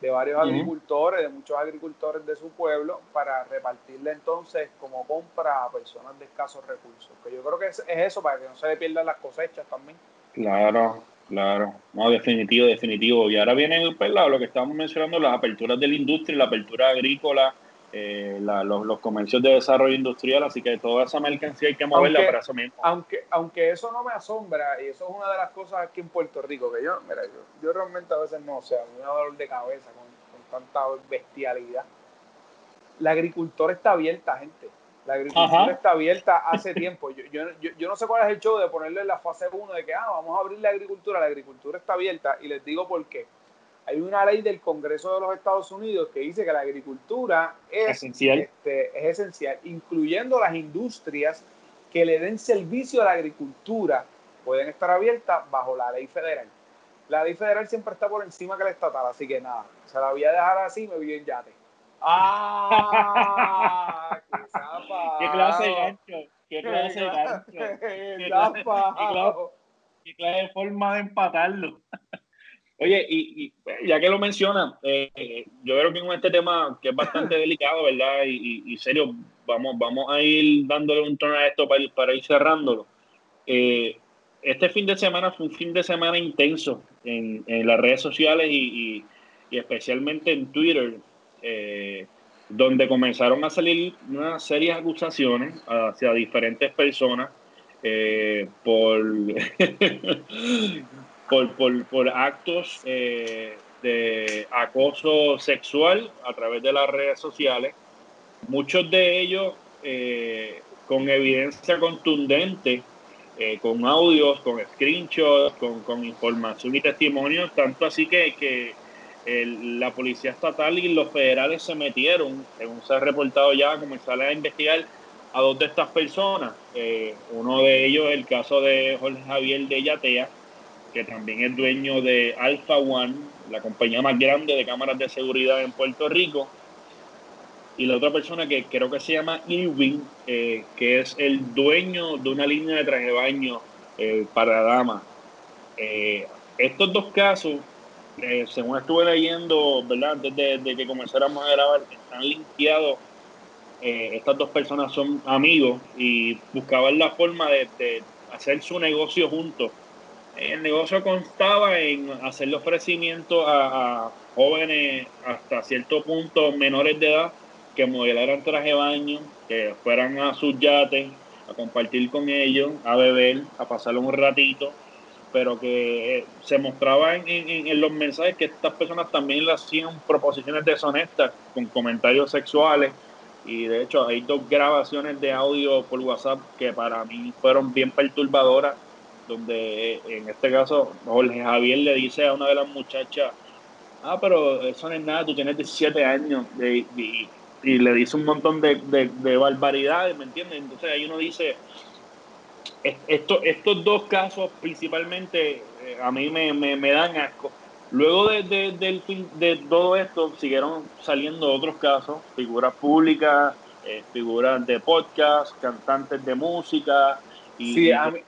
de varios agricultores, de muchos agricultores de su pueblo, para repartirle entonces como compra a personas de escasos recursos. Que yo creo que es, eso, para que no se le pierdan las cosechas también. Claro, claro. No, definitivo, definitivo. Y ahora viene pues, lo que estábamos mencionando, las aperturas de la industria, la apertura agrícola, eh, los, los, comercios de desarrollo industrial, así que toda esa mercancía hay que moverla para eso mismo. Aunque, aunque eso no me asombra, y eso es una de las cosas aquí en Puerto Rico, que yo, mira, yo, yo realmente a veces no, o sea, me da dolor de cabeza con, con, tanta bestialidad. La agricultura está abierta, gente. La agricultura está abierta hace <laughs> tiempo. Yo, yo, yo, yo, no sé cuál es el show de ponerle la fase 1 de que, ah, vamos a abrir la agricultura. La agricultura está abierta y les digo por qué hay una ley del Congreso de los Estados Unidos que dice que la agricultura es esencial, este, es esencial incluyendo las industrias que le den servicio a la agricultura, pueden estar abiertas bajo la ley federal. La ley federal siempre está por encima que la estatal, así que nada, se la voy a dejar así me voy en yate. ¡Ah! <laughs> ¡Qué! ¡Qué clase de gancho! ¡Qué clase de gancho! ¡Qué, clase, qué clase de forma de empatarlo! Oye, y, ya que lo menciona, eh, yo creo que con este tema que es bastante <laughs> delicado, ¿verdad? Y, serio, vamos, vamos a ir dándole un tono a esto para, para ir cerrándolo. Eh, este fin de semana fue un fin de semana intenso en, las redes sociales y, especialmente en Twitter, eh, donde comenzaron a salir una serie de acusaciones hacia diferentes personas por <laughs> por, por, actos eh, de acoso sexual a través de las redes sociales, muchos de ellos eh, con evidencia contundente, eh, con audios, con screenshots, con, con, información y testimonios, tanto así que, que la policía estatal y los federales se metieron, según se ha reportado ya, comenzaron a investigar a dos de estas personas. uno de ellos, el caso de Jorge Javier de Yatea, que también es dueño de Alpha One, la compañía más grande de cámaras de seguridad en Puerto Rico. Y la otra persona que creo que se llama Irving, eh, que es el dueño de una línea de traje de baño eh, para damas. Eh, estos dos casos, según estuve leyendo, ¿verdad? Desde, que comenzáramos a grabar, están limpiados. estas dos personas son amigos y buscaban la forma de, de hacer su negocio juntos el negocio constaba en hacerle ofrecimientos a, jóvenes hasta cierto punto menores de edad que modelaran traje de baño, que fueran a sus yates a compartir con ellos, a beber, a pasar un ratito, pero que se mostraba en, en, los mensajes que estas personas también le hacían proposiciones deshonestas con comentarios sexuales. Y de hecho hay dos grabaciones de audio por WhatsApp que para mí fueron bien perturbadoras donde en este caso Jorge Javier le dice a una de las muchachas, ah, pero eso no es nada, tú tienes 17 años, y, le dice un montón de, de, barbaridades, ¿me entiendes? Entonces ahí uno dice, esto, estos dos casos principalmente eh, a mí me, me, dan asco. Luego de, del, de todo esto siguieron saliendo otros casos, figuras públicas, eh, figuras de podcast, cantantes de música. Y, sí, a mí,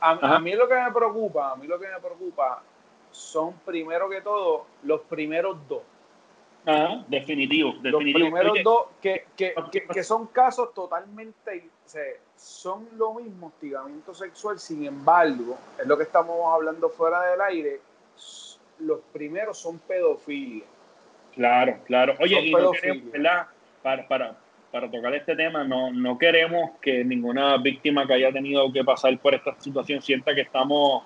a, mí lo que me preocupa, a mí lo que me preocupa son primero que todo los primeros dos. Ajá, definitivo, Los primeros dos que, que, que, son casos totalmente, son lo mismo, hostigamiento sexual, sin embargo, es lo que estamos hablando fuera del aire, los primeros son pedofilia. Claro, claro. Oye, y no queremos, ¿verdad? Para, para, para tocar este tema, no, no queremos que ninguna víctima que haya tenido que pasar por esta situación sienta que estamos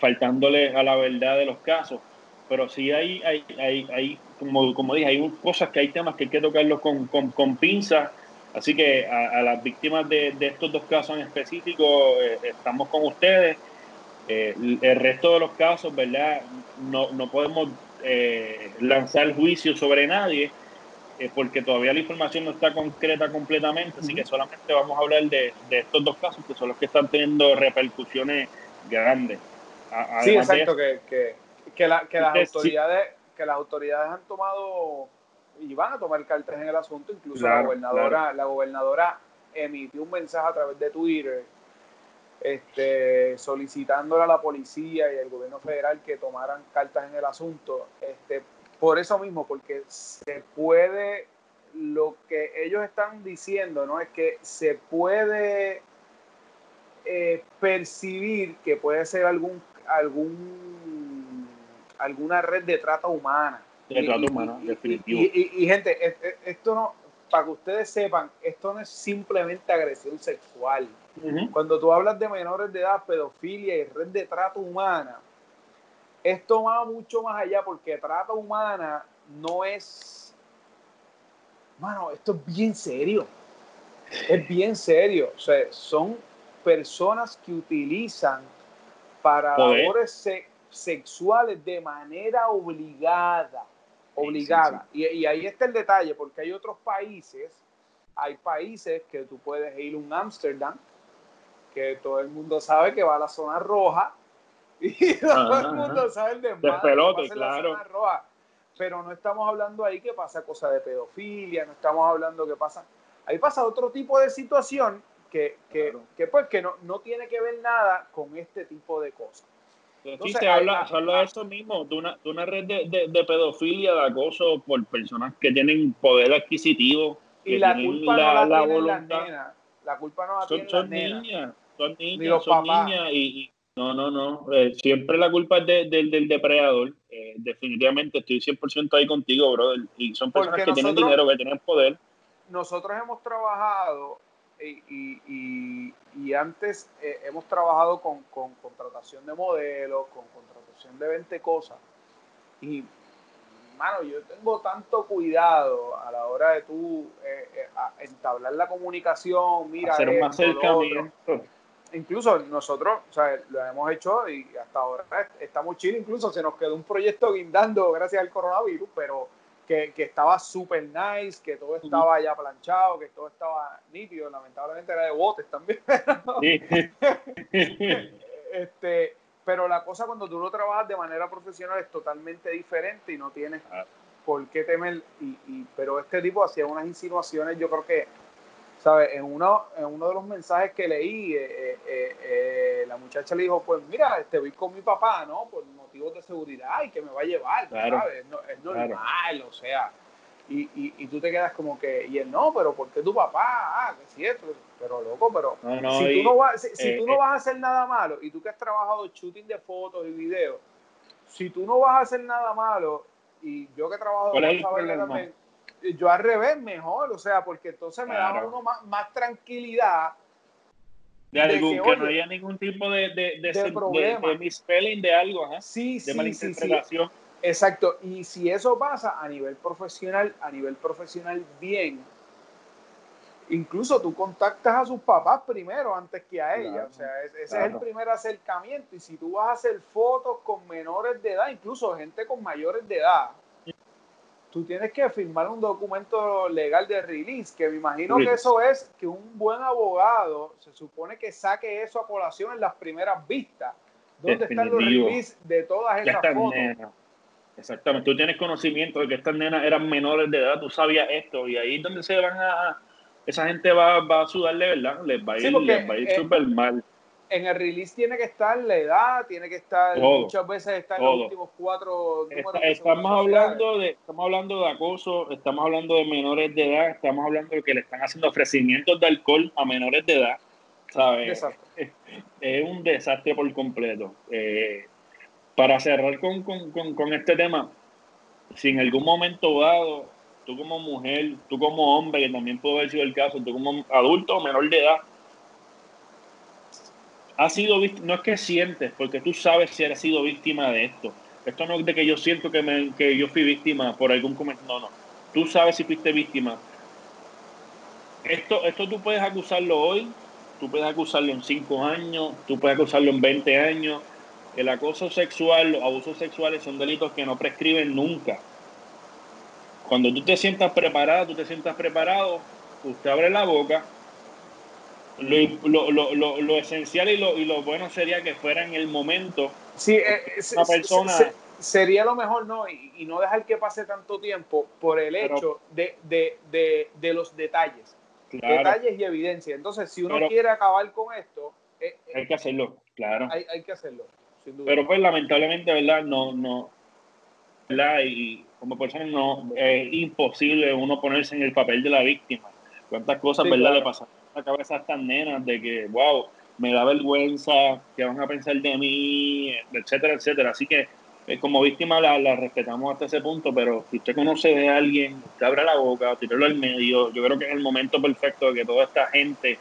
faltándole a la verdad de los casos. Pero sí hay, hay, hay, hay como, como dije, hay cosas que hay temas que hay que tocarlos con, con, con pinzas. Así que a, las víctimas de, de, estos dos casos en específico, eh, estamos con ustedes. Eh, el resto de los casos, ¿verdad? No, no podemos eh, lanzar juicio sobre nadie porque todavía la información no está concreta completamente, así que solamente vamos a hablar de, de, estos dos casos que son los que están teniendo repercusiones grandes. sí, exacto, que, que, que, las autoridades que las autoridades han tomado y van a tomar cartas en el asunto, incluso la gobernadora, la gobernadora emitió un mensaje a través de Twitter este, solicitándole a la policía y al gobierno federal que tomaran cartas en el asunto, este, por eso mismo, porque se puede, lo que ellos están diciendo, ¿no? Es que se puede eh, percibir que puede ser algún, algún, alguna red de trata humana. De trata humana, definitivo. Y, gente, esto no, para que ustedes sepan, esto no es simplemente agresión sexual. Cuando tú hablas de menores de edad, pedofilia y red de trata humana, esto va mucho más allá porque trata humana no es. Mano, esto es bien serio. Es bien serio. O sea, son personas que utilizan para labores sexuales de manera obligada. Obligada. Y, y, ahí está el detalle, porque hay otros países, hay países que tú puedes ir a un Ámsterdam, que todo el mundo sabe que va a la zona roja, y todo el mundo sabe el desmadre. claro. Pero no estamos hablando ahí que pasa cosas de pedofilia, no estamos hablando que pasa. Ahí pasa otro tipo de situación que, que, que pues que no, no tiene que ver nada con este tipo de cosas. Entonces, se habla, se habla de eso mismo, de una, de una red de, de, pedofilia, de acoso por personas que tienen poder adquisitivo. Y la culpa no la, la voluntad. La culpa no la son, son niñas, son niñas, son niñas y, no, no, no. Eh, siempre la culpa es del depredador. Eh, definitivamente estoy 100% ahí contigo, brother. Y son personas que tienen dinero, que tienen poder. Nosotros hemos trabajado y, y, antes eh, hemos trabajado con, con, contratación de modelos, con contratación de 20 cosas. Y, mano, yo tengo tanto cuidado a la hora de tú entablar la comunicación, mira. Hacer un acercamiento incluso nosotros, o sea, lo hemos hecho y hasta ahora estamos chill, incluso se nos quedó un proyecto guindando gracias al coronavirus, pero que, que estaba súper nice, que todo estaba ya planchado, que todo estaba nítido, lamentablemente era de botes también. <laughs> <laughs> este, pero la cosa cuando tú lo trabajas de manera profesional es totalmente diferente y no tienes por qué temer, y, y, pero este tipo hacía unas insinuaciones, yo creo que ¿sabes? En uno, en uno de los mensajes que leí, eh, eh, eh, la muchacha le dijo, pues mira, este, voy con mi papá, ¿no? Por motivos de seguridad y que me va a llevar, ¿sabes? Es, normal, o sea. Y, y, y, tú te quedas como que, y él no, pero ¿por qué tu papá? Ah, que cierto, pero loco, pero si, tú, no vas, si, tú no vas a hacer nada malo y tú que has trabajado shooting de fotos y videos, si tú no vas a hacer nada malo y yo que he trabajado con también, yo al revés, mejor, o sea, porque entonces me da uno más, tranquilidad. De, algún, que, no haya ningún tipo de, de, de, de, problema. de, misspelling de algo, ¿eh? sí, de malinterpretación. Sí, sí. Exacto, y si eso pasa a nivel profesional, a nivel profesional bien, incluso tú contactas a sus papás primero antes que a ella, o sea, ese es el primer acercamiento, y si tú vas a hacer fotos con menores de edad, incluso gente con mayores de edad, tú tienes que firmar un documento legal de release, que me imagino que eso es que un buen abogado se supone que saque eso a colación en las primeras vistas. ¿Dónde están los release de todas esas fotos? Exactamente, tú tienes conocimiento de que estas nenas eran menores de edad, tú sabías esto, y ahí es donde se van a... Esa gente va, va a sudarle, ¿verdad? Les va a ir, les va a ir eh, súper mal en el release tiene que estar la edad, tiene que estar, muchas veces están los últimos cuatro números. estamos, hablando de, estamos hablando de acoso, estamos hablando de menores de edad, estamos hablando de que le están haciendo ofrecimientos de alcohol a menores de edad. ¿sabes? <laughs> Es, un desastre por completo. Eh, para cerrar con, con, con, con este tema, si en algún momento dado, tú como mujer, tú como hombre, que también puede haber sido el caso, tú como adulto o menor de edad, has sido no es que sientes, porque tú sabes si has sido víctima de esto. Esto no es de que yo siento que, me, que yo fui víctima por algún comentario. No, no. Tú sabes si fuiste víctima. Esto, esto tú puedes acusarlo hoy, tú puedes acusarlo en 5 años, tú puedes acusarlo en 20 años. El acoso sexual, los abusos sexuales son delitos que no prescriben nunca. Cuando tú te sientas preparado, tú te sientas preparado, usted abre la boca. Lo, lo, lo, lo esencial y lo, y lo bueno sería que fuera en el momento. Sí, eh, una persona. sería lo mejor, ¿no? Y, no dejar que pase tanto tiempo por el hecho de, de, de, de, los detalles. Detalles y evidencia. Entonces, si uno quiere acabar con esto. Eh, eh, hay que hacerlo, claro. Hay, hay que hacerlo. Pero pues lamentablemente, ¿verdad? No, no, ¿verdad? Y como persona no, es imposible uno ponerse en el papel de la víctima. ¿Cuántas cosas, verdad, le pasan la cabeza a estas nenas de que, wow, me da vergüenza, que van a pensar de mí, etcétera, etcétera? Así que eh, como víctima la, la, respetamos hasta ese punto, pero si usted conoce de alguien, usted abre la boca, tírelo al medio, yo creo que es el momento perfecto de que toda esta gente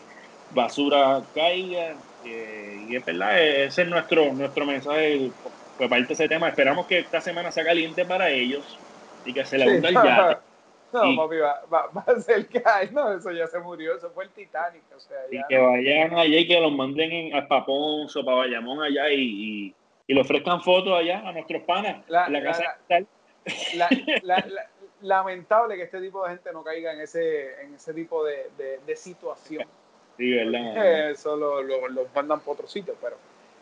basura caiga eh, y es verdad, ese es nuestro, nuestro mensaje pues parte de ese tema. Esperamos que esta semana sea caliente para ellos y que se le hunda el yate. <laughs> No, papi, va, va, a ser que hay, no, eso ya se murió, eso fue el Titanic, o sea, Y que vayan allá y que los manden en, a Paponzo, para Bayamón allá y, y, y, le ofrezcan fotos allá a nuestros panas la, en la, casa <laughs> la, lamentable que este tipo de gente no caiga en ese, en ese tipo de, de, de situación. Sí, ¿verdad? <laughs> Eso los lo, lo mandan por otro sitio, pero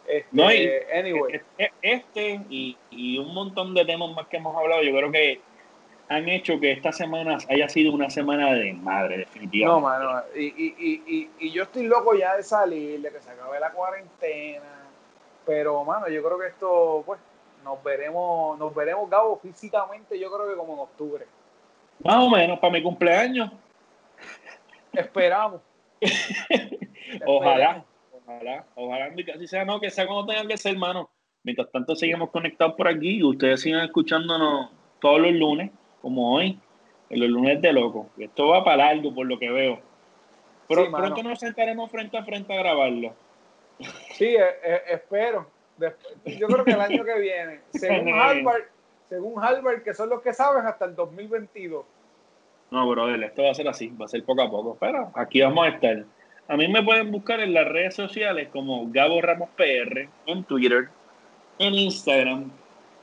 este, no, anyway. E, e, este y, y, un montón de temas más que hemos hablado, yo creo que han hecho que esta semana haya sido una semana de madre, definitivamente. No, mano, y, y, y, y, yo estoy loco ya de salir, de que se acabe la cuarentena, pero, mano, yo creo que esto, pues, nos veremos, nos veremos, Gabo, físicamente, yo creo que como en octubre. Más o menos, para mi cumpleaños. <laughs> <laughs> Esperamos. Ojalá. Ojalá, ojalá así sea, no, que sea cuando tengan que ser, hermano. Mientras tanto, seguimos conectados por aquí y ustedes sigan escuchándonos todos los lunes, como hoy, en los lunes de loco. Esto va para largo, por lo que veo. Pero pronto nos sentaremos frente a frente a grabarlo. Sí, eh, eh, espero. yo creo que el <laughs> año que viene, según Harvard, según Harvard, que son los que saben, hasta el 2022. No, brother, esto va a ser así, va a ser poco a poco. Pero aquí vamos a estar. A mí me pueden buscar en las redes sociales como Gabo Ramos PR, en Twitter, en Instagram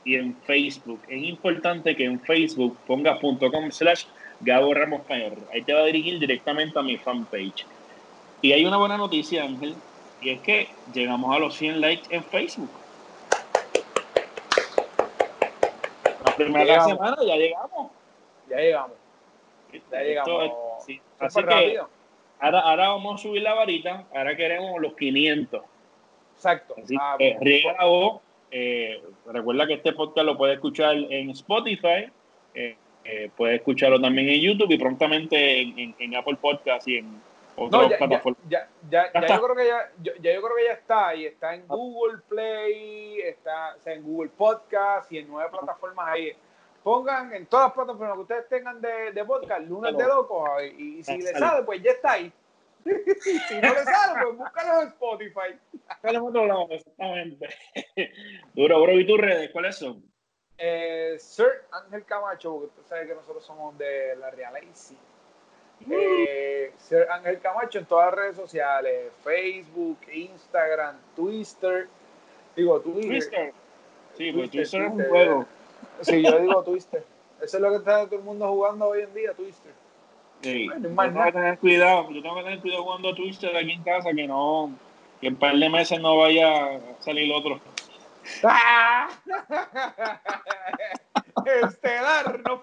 y en Facebook. Es importante que en Facebook pongas.com slash Gabo Ramos PR. Ahí te va a dirigir directamente a mi fanpage. Y hay una buena noticia, Ángel, y es que llegamos a los 100 likes en Facebook. La primera semana ya llegamos. Ya llegamos. Ya llegamos. Así que Ahora, ahora vamos a subir la varita, ahora queremos los 500. Exacto. Así ah, que. Eh, recuerda que este podcast lo puedes escuchar en Spotify, eh, eh, puedes escucharlo también en YouTube y prontamente en, en, Apple Podcast y en otras plataformas. Ya, ya, ya, yo creo que ya, yo, ya yo creo que ya está y está en Google Play, está en Google Podcast y en nueve plataformas ahí. Pongan en todas las plataformas que ustedes tengan de, de podcast, lunes de locos, y, si les sale, pues ya está ahí. <laughs> si no les sale, pues búscalo en Spotify. Búscalo en otro lado, exactamente. <laughs> Duro, bro, ¿y tus redes cuáles son? Eh, Sir Ángel Camacho, porque usted sabe que nosotros somos de la Realeza. Eh, Sir Ángel Camacho en todas las redes sociales, Facebook, Instagram, Twitter. Digo, Twitter. Twitter. Sí, pues Twitter es un juego. Sí, yo digo Twister. Eso es lo que está todo el mundo jugando hoy en día, Twister. Sí. yo tengo que tener cuidado, yo tengo que tener cuidado jugando Twister aquí en casa, que no, que en par de meses no vaya a salir otro. <laughs> Estelar, no